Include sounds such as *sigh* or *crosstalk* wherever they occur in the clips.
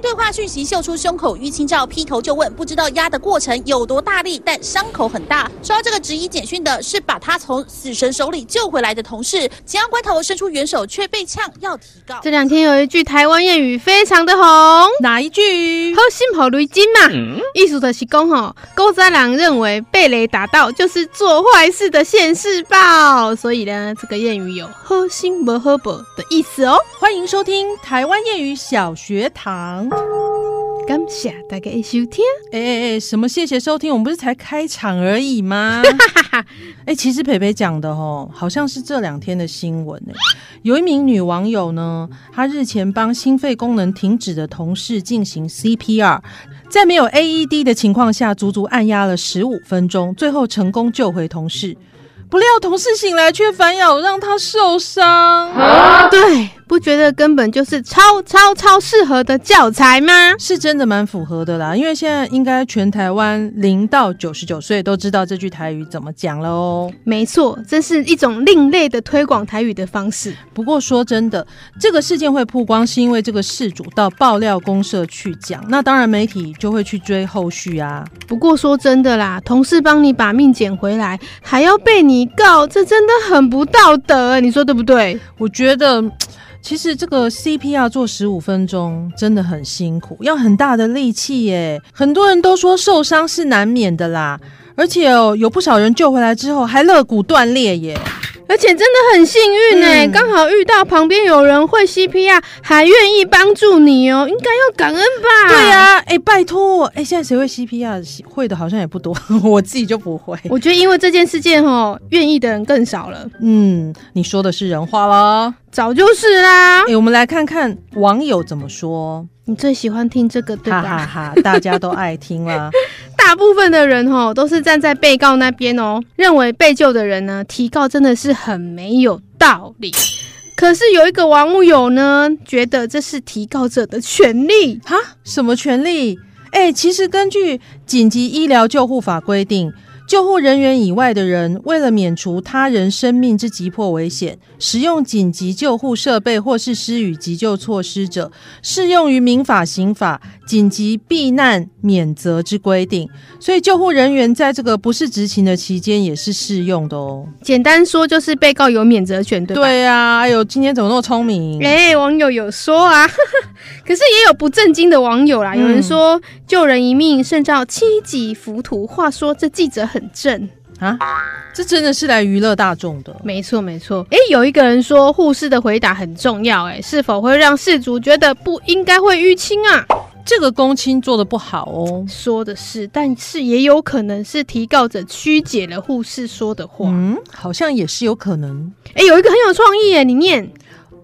对话讯息秀出胸口淤青照，劈头就问，不知道压的过程有多大力，但伤口很大。收到这个质疑简讯的是把他从死神手里救回来的同事，紧要关头伸出援手却被呛，要提告。这两天有一句台湾谚语非常的红，哪一句？好心好雷金嘛，嗯、意思的是讲吼，高三郎认为被雷打到就是做坏事的现世报，所以呢，这个谚语有好心不好报的意思哦。欢迎收听台湾谚语小学堂。感谢大家收听。哎哎哎，什么谢谢收听？我们不是才开场而已吗？*laughs* 哎，其实培培讲的哦，好像是这两天的新闻哎。有一名女网友呢，她日前帮心肺功能停止的同事进行 CPR，在没有 AED 的情况下，足足按压了十五分钟，最后成功救回同事。不料同事醒来却反咬，让他受伤。啊，对。不觉得根本就是超超超适合的教材吗？是真的蛮符合的啦，因为现在应该全台湾零到九十九岁都知道这句台语怎么讲了哦。没错，这是一种另类的推广台语的方式。不过说真的，这个事件会曝光，是因为这个事主到爆料公社去讲，那当然媒体就会去追后续啊。不过说真的啦，同事帮你把命捡回来，还要被你你告，这真的很不道德，你说对不对？我觉得。其实这个 CPR 做十五分钟真的很辛苦，要很大的力气耶。很多人都说受伤是难免的啦，而且哦，有不少人救回来之后还肋骨断裂耶。而且真的很幸运哎，刚、嗯、好遇到旁边有人会 CPR，还愿意帮助你哦，应该要感恩吧？对呀、啊，哎，拜托，哎，现在谁会 CPR？会的好像也不多，*laughs* 我自己就不会。我觉得因为这件事件哦，愿意的人更少了。嗯，你说的是人话啦，早就是啦。哎，我们来看看网友怎么说。你最喜欢听这个对吧？哈哈哈，大家都爱听啦。*laughs* 大部分的人哦都是站在被告那边哦，认为被救的人呢提告真的是很没有道理。可是有一个网友呢觉得这是提告者的权利哈？什么权利？哎、其实根据紧急医疗救护法规定。救护人员以外的人，为了免除他人生命之急迫危险，使用紧急救护设备或是施予急救措施者，适用于民法、刑法紧急避难免责之规定。所以，救护人员在这个不是执勤的期间也是适用的哦。简单说，就是被告有免责权，对吧？对啊，哎呦，今天怎么那么聪明？哎，网友有说啊，*laughs* 可是也有不正经的网友啦。有人说，嗯、救人一命胜造七级浮屠。话说，这记者很。正啊，这真的是来娱乐大众的。没错，没错。哎，有一个人说护士的回答很重要，哎，是否会让事主觉得不应该会淤青啊？这个公亲做的不好哦。说的是，但是也有可能是提告者曲解了护士说的话。嗯，好像也是有可能。哎，有一个很有创意，哎，你念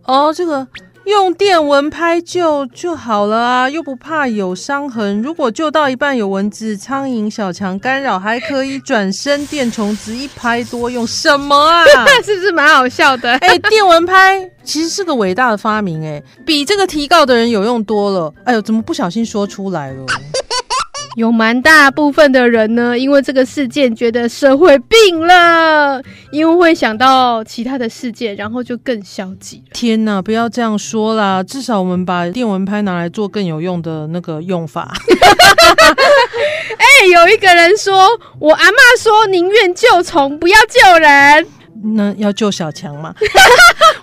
哦，这个。用电蚊拍救就好了啊，又不怕有伤痕。如果救到一半有蚊子、苍蝇、小强干扰，还可以转身电虫子一拍多用。什么啊？*laughs* 是不是蛮好笑的？*laughs* 哎、欸，电蚊拍其实是个伟大的发明，哎，比这个提告的人有用多了。哎呦，怎么不小心说出来了？有蛮大部分的人呢，因为这个事件觉得社会病了，因为会想到其他的事件，然后就更消极。天哪，不要这样说啦！至少我们把电蚊拍拿来做更有用的那个用法。*laughs* 哎、欸，有一个人说，我阿嬷说宁愿救虫，不要救人。那要救小强吗？*laughs*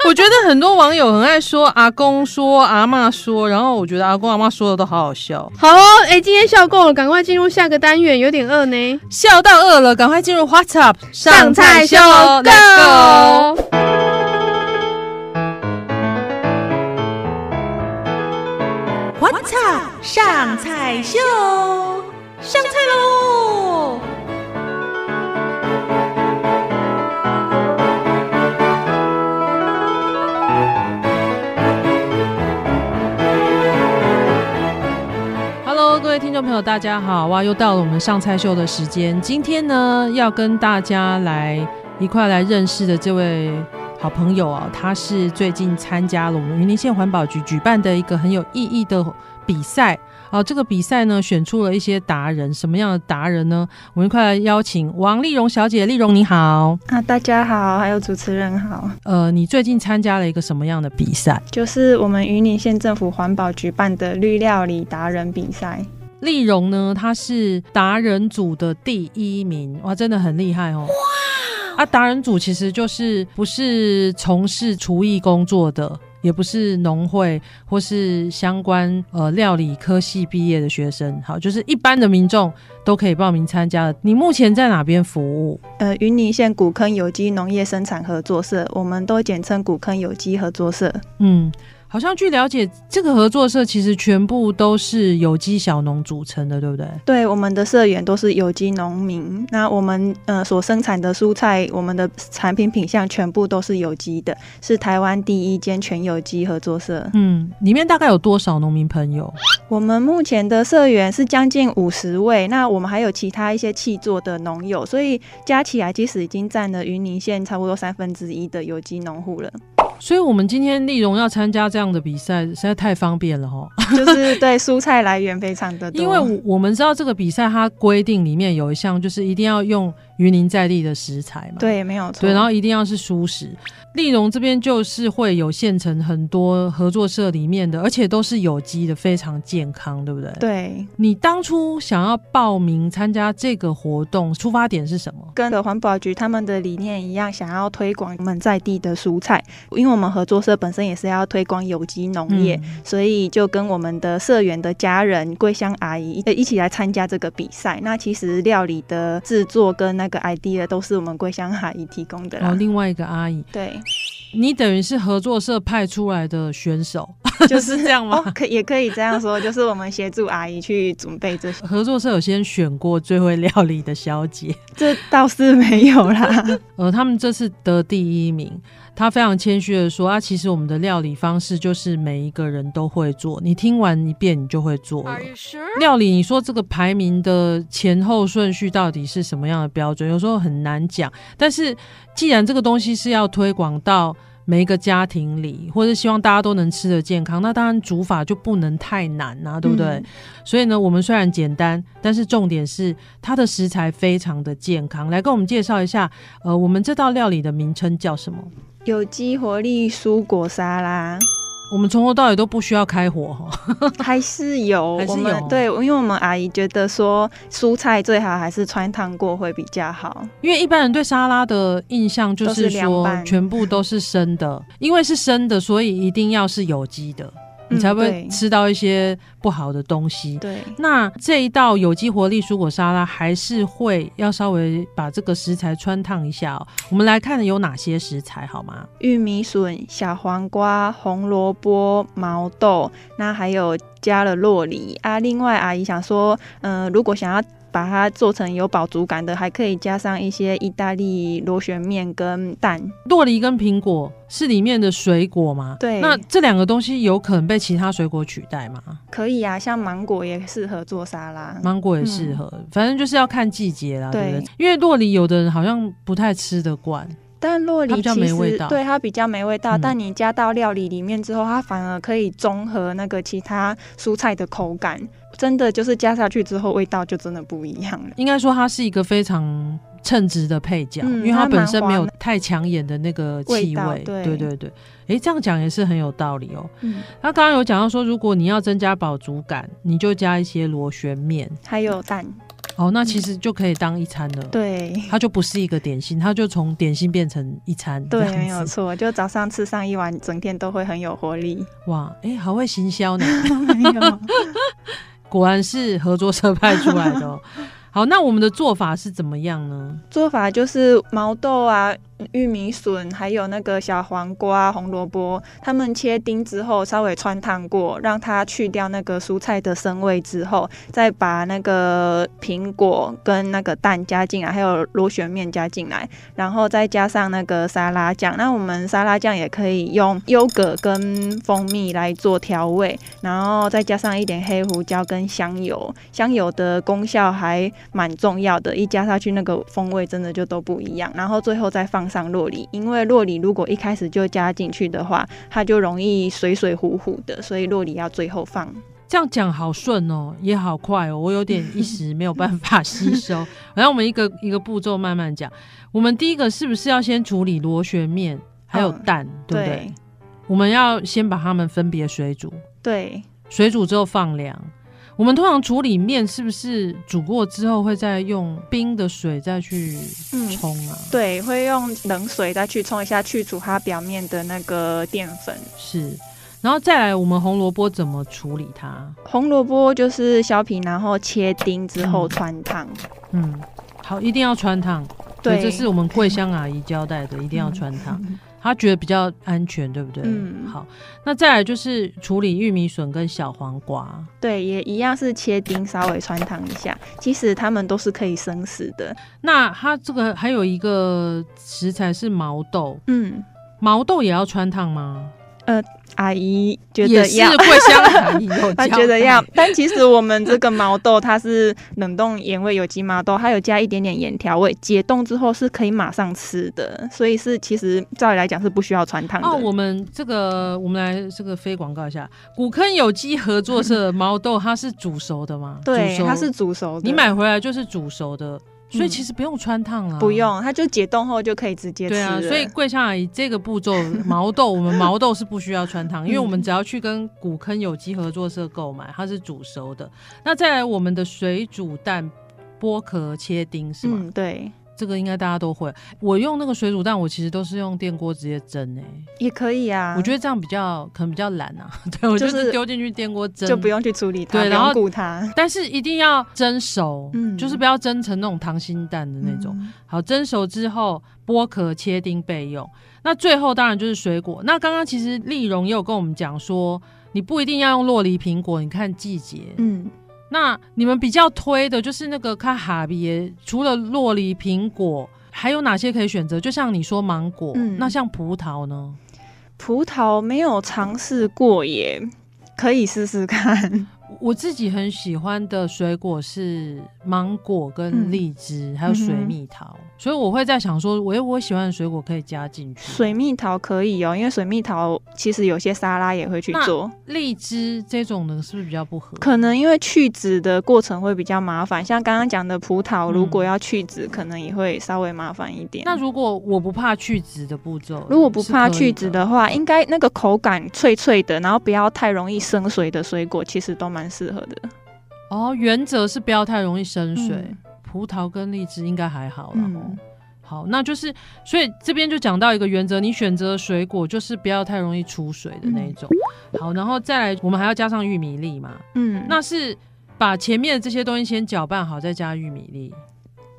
我觉得很多网友很爱说阿公说阿妈说，然后我觉得阿公阿妈说的都好好笑。好哦，哎、欸，今天笑够了，赶快进入下个单元，有点饿呢。笑到饿了，赶快进入 What's Up 上菜秀，Let's go。What's Up 上菜秀，上菜喽！朋友，大家好！哇，又到了我们上菜秀的时间。今天呢，要跟大家来一块来认识的这位好朋友啊，他是最近参加了我们云林县环保局举办的一个很有意义的比赛。啊，这个比赛呢，选出了一些达人，什么样的达人呢？我们一块来邀请王丽蓉小姐，丽蓉你好啊，大家好，还有主持人好。呃，你最近参加了一个什么样的比赛？就是我们云林县政府环保举办的绿料理达人比赛。丽蓉呢，她是达人组的第一名，哇，真的很厉害哦。哇！啊，达人组其实就是不是从事厨艺工作的。也不是农会或是相关呃料理科系毕业的学生，好，就是一般的民众都可以报名参加的。你目前在哪边服务？呃，云林县古坑有机农业生产合作社，我们都简称古坑有机合作社。嗯。好像据了解，这个合作社其实全部都是有机小农组成的，对不对？对，我们的社员都是有机农民。那我们呃所生产的蔬菜，我们的产品品项全部都是有机的，是台湾第一间全有机合作社。嗯，里面大概有多少农民朋友？我们目前的社员是将近五十位，那我们还有其他一些气作的农友，所以加起来其实已经占了云林县差不多三分之一的有机农户了。所以，我们今天丽荣要参加这样的比赛，实在太方便了哈。就是对蔬菜来源非常的多，*laughs* 因为我们知道这个比赛它规定里面有一项，就是一定要用云林在地的食材嘛。对，没有错。对，然后一定要是蔬食。丽荣这边就是会有现成很多合作社里面的，而且都是有机的，非常健康，对不对？对。你当初想要报名参加这个活动，出发点是什么？跟的环保局他们的理念一样，想要推广我们在地的蔬菜。因为我们合作社本身也是要推广有机农业，嗯，所以就跟我们的社员的家人、桂香阿姨一起来参加这个比赛。那其实料理的制作跟那个 idea 都是我们桂香阿姨提供的。然后，另外一个阿姨。对。你等于是合作社派出来的选手，*laughs* 就是这样吗？哦，可也可以这样说，就是我们协助阿姨去准备这些。合作社有先选过最会料理的小姐，这倒是没有啦。*laughs* 呃，他们这次得第一名，他非常谦虚的说啊，其实我们的料理方式就是每一个人都会做，你听完一遍你就会做了。Sure? 料理，你说这个排名的前后顺序到底是什么样的标准？有时候很难讲，但是。既然这个东西是要推广到每一个家庭里，或者希望大家都能吃得健康，那当然煮法就不能太难啊，对不对？嗯。所以呢，我们虽然简单，但是重点是它的食材非常的健康。来跟我们介绍一下，呃，我们这道料理的名称叫什么？有机活力蔬果沙拉。我们从头到尾都不需要开火哈，*laughs* 还是有，还是有。对，因为我们阿姨觉得说蔬菜最好还是穿烫过会比较好，因为一般人对沙拉的印象就是说全部都是生的，因为是生的，所以一定要是有机的。你才会吃到一些不好的东西。对，那这一道有机活力蔬果沙拉还是会要稍微把这个食材穿烫一下哦。我们来看有哪些食材好吗？玉米笋、小黄瓜、红萝卜、毛豆，那还有加了洛梨啊。另外，阿姨想说，嗯、呃，如果想要。把它做成有饱足感的，还可以加上一些意大利螺旋面跟蛋。洛梨跟苹果是里面的水果吗？对。那这两个东西有可能被其他水果取代吗？可以啊，像芒果也适合做沙拉。芒果也适合、嗯，反正就是要看季节啦，对不对？因为洛梨有的人好像不太吃得惯。但洛梨其实比较没味道，对，它比较没味道，嗯。但你加到料理里面之后，它反而可以综合那个其他蔬菜的口感。真的就是加下去之后，味道就真的不一样了。应该说它是一个非常称职的配角，嗯，因为它本身没有太抢眼的那个气味，味。对对对，哎，这样讲也是很有道理哦。嗯，那刚刚有讲到说，如果你要增加饱足感，你就加一些螺旋面，还有蛋。哦，那其实就可以当一餐了。对，它就不是一个点心，它就从点心变成一餐。对，没有错，就早上吃上一碗，整天都会很有活力。哇，哎、欸，好会行销呢。*laughs* 没有，果然是合作社派出来的哦。好，那我们的做法是怎么样呢？*laughs* 做法就是毛豆啊，玉米笋，还有那个小黄瓜、红萝卜，它们切丁之后稍微汆烫过，让它去掉那个蔬菜的生味之后，再把那个苹果跟那个蛋加进来，还有螺旋面加进来，然后再加上那个沙拉酱。那我们沙拉酱也可以用优格跟蜂蜜来做调味，然后再加上一点黑胡椒跟香油。香油的功效还蛮重要的，一加上去那个风味真的就都不一样。然后最后再放上洛梨，因为洛梨如果一开始就加进去的话，它就容易水水糊糊的，所以洛梨要最后放。这样讲好顺哦，也好快哦，我有点一时没有办法吸收。*laughs* 然后我们一个一个步骤慢慢讲。我们第一个是不是要先处理螺旋面还有蛋，嗯、对不对？对，我们要先把它们分别水煮，对，水煮之后放凉。我们通常处理面是不是煮过之后会再用冰的水再去冲啊、嗯？对，会用冷水再去冲一下，去除它表面的那个淀粉。是，然后再来，我们红萝卜怎么处理它？红萝卜就是削皮，然后切丁之后穿烫。嗯，好，一定要穿烫。对，这是我们桂香阿姨交代的，一定要穿烫。嗯他觉得比较安全，对不对？嗯，好，那再来就是处理玉米笋跟小黄瓜，对，也一样是切丁，稍微穿烫一下。其实它们都是可以生食的。那它这个还有一个食材是毛豆，嗯，毛豆也要穿烫吗？呃，阿姨觉得要，是桂香阿姨有她觉得要，但其实我们这个毛豆它是冷冻盐味有机毛豆，它有加一点点盐调味，解冻之后是可以马上吃的，所以是其实照理来讲是不需要汆烫的。哦，我们这个我们来这个非广告一下，古坑有机合作社毛豆它是煮熟的吗？对，它是煮熟的，你买回来就是煮熟的。所以其实不用穿烫啊，不用，它就解冻后就可以直接吃。对啊，所以桂香阿姨这个步骤，毛豆我们毛豆是不需要穿烫，*laughs* 因为我们只要去跟古坑有机合作社购买，它是煮熟的。那再来我们的水煮蛋，剥壳切丁是吗？嗯，对。这个应该大家都会。我用那个水煮蛋，我其实都是用电锅直接蒸诶、欸，也可以啊。我觉得这样比较可能比较懒啊。*laughs* 对，我就是丢进去电锅蒸，就不用去处理它，对，然后顾它。但是一定要蒸熟，嗯，就是不要蒸成那种溏心蛋的那种。嗯、好，蒸熟之后剥壳切丁备用。那最后当然就是水果。那刚刚其实丽蓉也有跟我们讲说，你不一定要用洛梨苹果，你看季节，嗯。那你们比较推的就是那个卡哈比，除了洛梨、苹果，还有哪些可以选择？就像你说芒果，嗯，那像葡萄呢？葡萄没有尝试过耶，可以试试看。我自己很喜欢的水果是芒果跟荔枝，嗯、还有水蜜桃，嗯、所以我会在想说，我我喜欢的水果可以加进去。水蜜桃可以哦，因为水蜜桃其实有些沙拉也会去做。荔枝这种呢，是不是比较不合？可能因为去籽的过程会比较麻烦，像刚刚讲的葡萄，如果要去籽，嗯、可能也会稍微麻烦一点。那如果我不怕去籽的步骤，如果不怕去籽的话，应该那个口感脆脆的，然后不要太容易生水的水果，其实都蛮适合的哦，原则是不要太容易生水。嗯、葡萄跟荔枝应该还好了。嗯、好，那就是所以这边就讲到一个原则，你选择水果就是不要太容易出水的那一种。嗯、好，然后再来，我们还要加上玉米粒嘛。嗯，那是把前面的这些东西先搅拌好，再加玉米粒。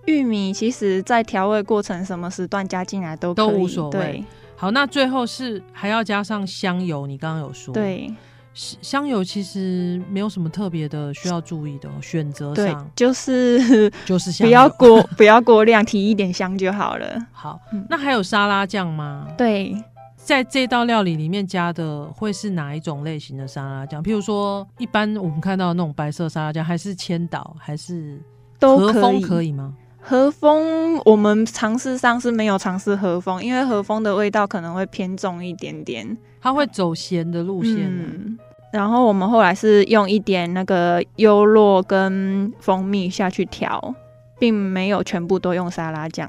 玉米其实在调味过程什么时段加进来都都无所谓。对好，那最后是还要加上香油，你刚刚有说。对。香油其实没有什么特别的需要注意的选择上，就是 *laughs* 就是香不要过不要过量，提一点香就好了。*laughs* 好，嗯、那还有沙拉酱吗？对，在这道料理里面加的会是哪一种类型的沙拉酱？譬如说，一般我们看到的那种白色沙拉酱，还是千岛，还是都和风可以吗？和风我们尝试上是没有尝试和风，因为和风的味道可能会偏重一点点，它会走咸的路线。嗯然后我们后来是用一点那个优酪跟蜂蜜下去调，并没有全部都用沙拉酱。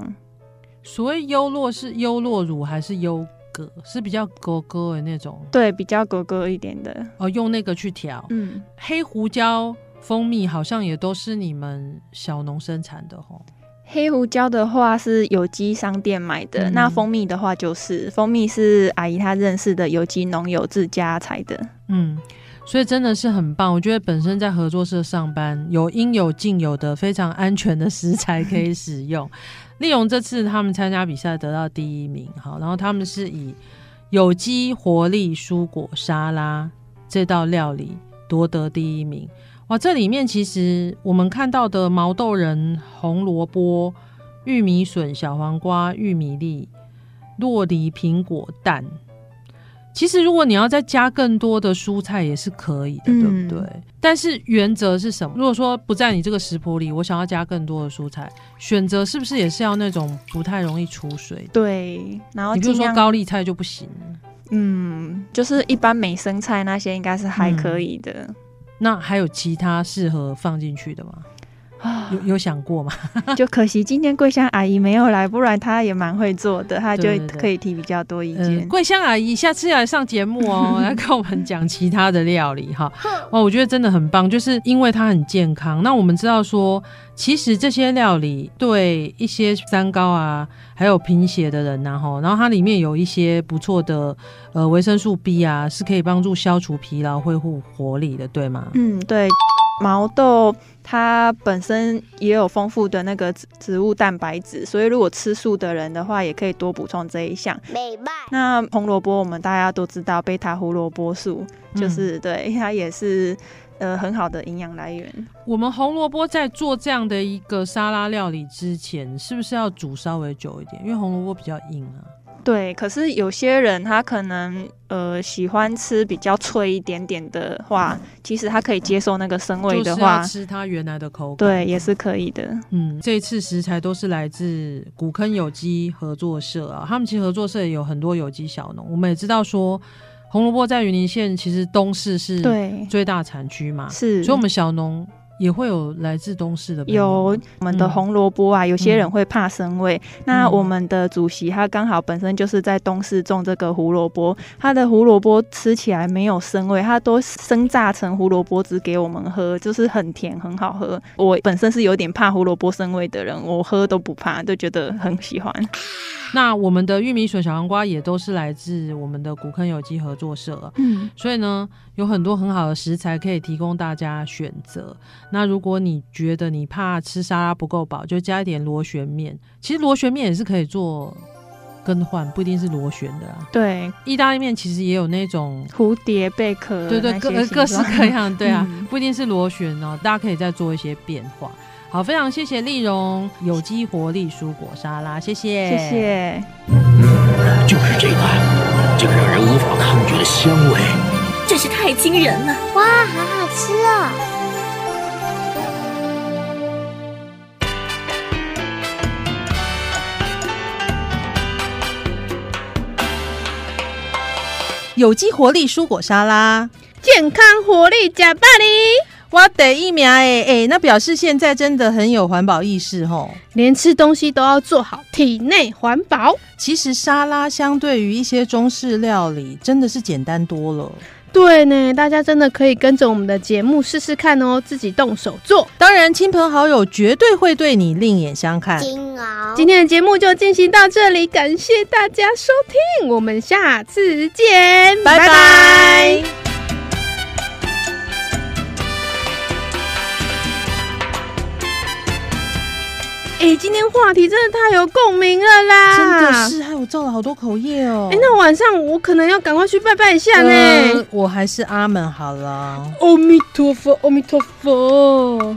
所谓优酪是优酪乳还是优格？是比较格格的那种？对，比较格格一点的。哦，用那个去调。嗯，黑胡椒、蜂蜜好像也都是你们小农生产的吼。黑胡椒的话是有机商店买的，嗯、那蜂蜜的话就是蜂蜜是阿姨她认识的有机农友自家采的。嗯，所以真的是很棒。我觉得本身在合作社上班，有应有尽有的非常安全的食材可以使用。*laughs* 立荣这次他们参加比赛得到第一名，好，然后他们是以有机活力蔬果沙拉这道料理夺得第一名。哇，这里面其实我们看到的毛豆仁、红萝卜、玉米笋、小黄瓜、玉米粒、洛梨、苹果、蛋。其实，如果你要再加更多的蔬菜也是可以的，嗯、对不对？但是原则是什么？如果说不在你这个食谱里，我想要加更多的蔬菜，选择是不是也是要那种不太容易出水？对，然后你比如说高丽菜就不行。嗯，就是一般美生菜那些应该是还可以的。嗯、那还有其他适合放进去的吗？有有想过吗？*laughs* 就可惜今天桂香阿姨没有来，不然她也蛮会做的，她就可以提比较多意见。桂香阿姨下次要来上节目哦，来跟我们讲其他的料理哈。*laughs* 哦，我觉得真的很棒，就是因为它很健康。那我们知道说，其实这些料理对一些三高啊，还有贫血的人呐，哈，然后它里面有一些不错的呃维生素 B 啊，是可以帮助消除疲劳、恢复活力的，对吗？嗯，对。毛豆它本身也有丰富的那个植植物蛋白质，所以如果吃素的人的话，也可以多补充这一项。美白。那红萝卜我们大家都知道，贝塔胡萝卜素就是、嗯、对它也是呃很好的营养来源。我们红萝卜在做这样的一个沙拉料理之前，是不是要煮稍微久一点？因为红萝卜比较硬啊。对，可是有些人他可能呃喜欢吃比较脆一点点的话，其实他可以接受那个生味的话，吃它原来的口感，对，也是可以的。嗯，这一次食材都是来自古坑有机合作社啊，他们其实合作社也有很多有机小农。我们也知道说，红萝卜在云林县其实东市是最大产区嘛，是，所以我们小农。也会有来自东市的，有我们的红萝卜啊，嗯、有些人会怕生味。嗯、那我们的主席他刚好本身就是在东市种这个胡萝卜，他的胡萝卜吃起来没有生味，他都生榨成胡萝卜汁给我们喝，就是很甜很好喝。我本身是有点怕胡萝卜生味的人，我喝都不怕，就觉得很喜欢。*laughs* 那我们的玉米笋、小黄瓜也都是来自我们的古坑有机合作社，嗯，所以呢，有很多很好的食材可以提供大家选择。那如果你觉得你怕吃沙拉不够饱，就加一点螺旋面。其实螺旋面也是可以做更换，不一定是螺旋的啊。对，意大利面其实也有那种蝴蝶贝壳，对对，各各式各样，对啊，嗯、不一定是螺旋哦，大家可以再做一些变化。好，非常谢谢丽蓉有机活力蔬果沙拉，谢谢，谢谢。嗯，就是这个，这个让人无法抗拒的香味，真是太惊人了！哇，好好吃啊！有机活力蔬果沙拉，健康活力加百里。我得一秒哎哎，那表示现在真的很有环保意识吼，连吃东西都要做好体内环保。其实沙拉相对于一些中式料理，真的是简单多了。对呢，大家真的可以跟着我们的节目试试看哦，自己动手做。当然，亲朋好友绝对会对你另眼相看。今天的节目就进行到这里，感谢大家收听，我们下次见，拜拜。拜拜。哎、欸，今天话题真的太有共鸣了啦！真的是，害我造了好多口业哦。哎、欸，那晚上我可能要赶快去拜拜一下呢、呃。我还是阿门好了。阿弥陀佛，阿弥陀佛。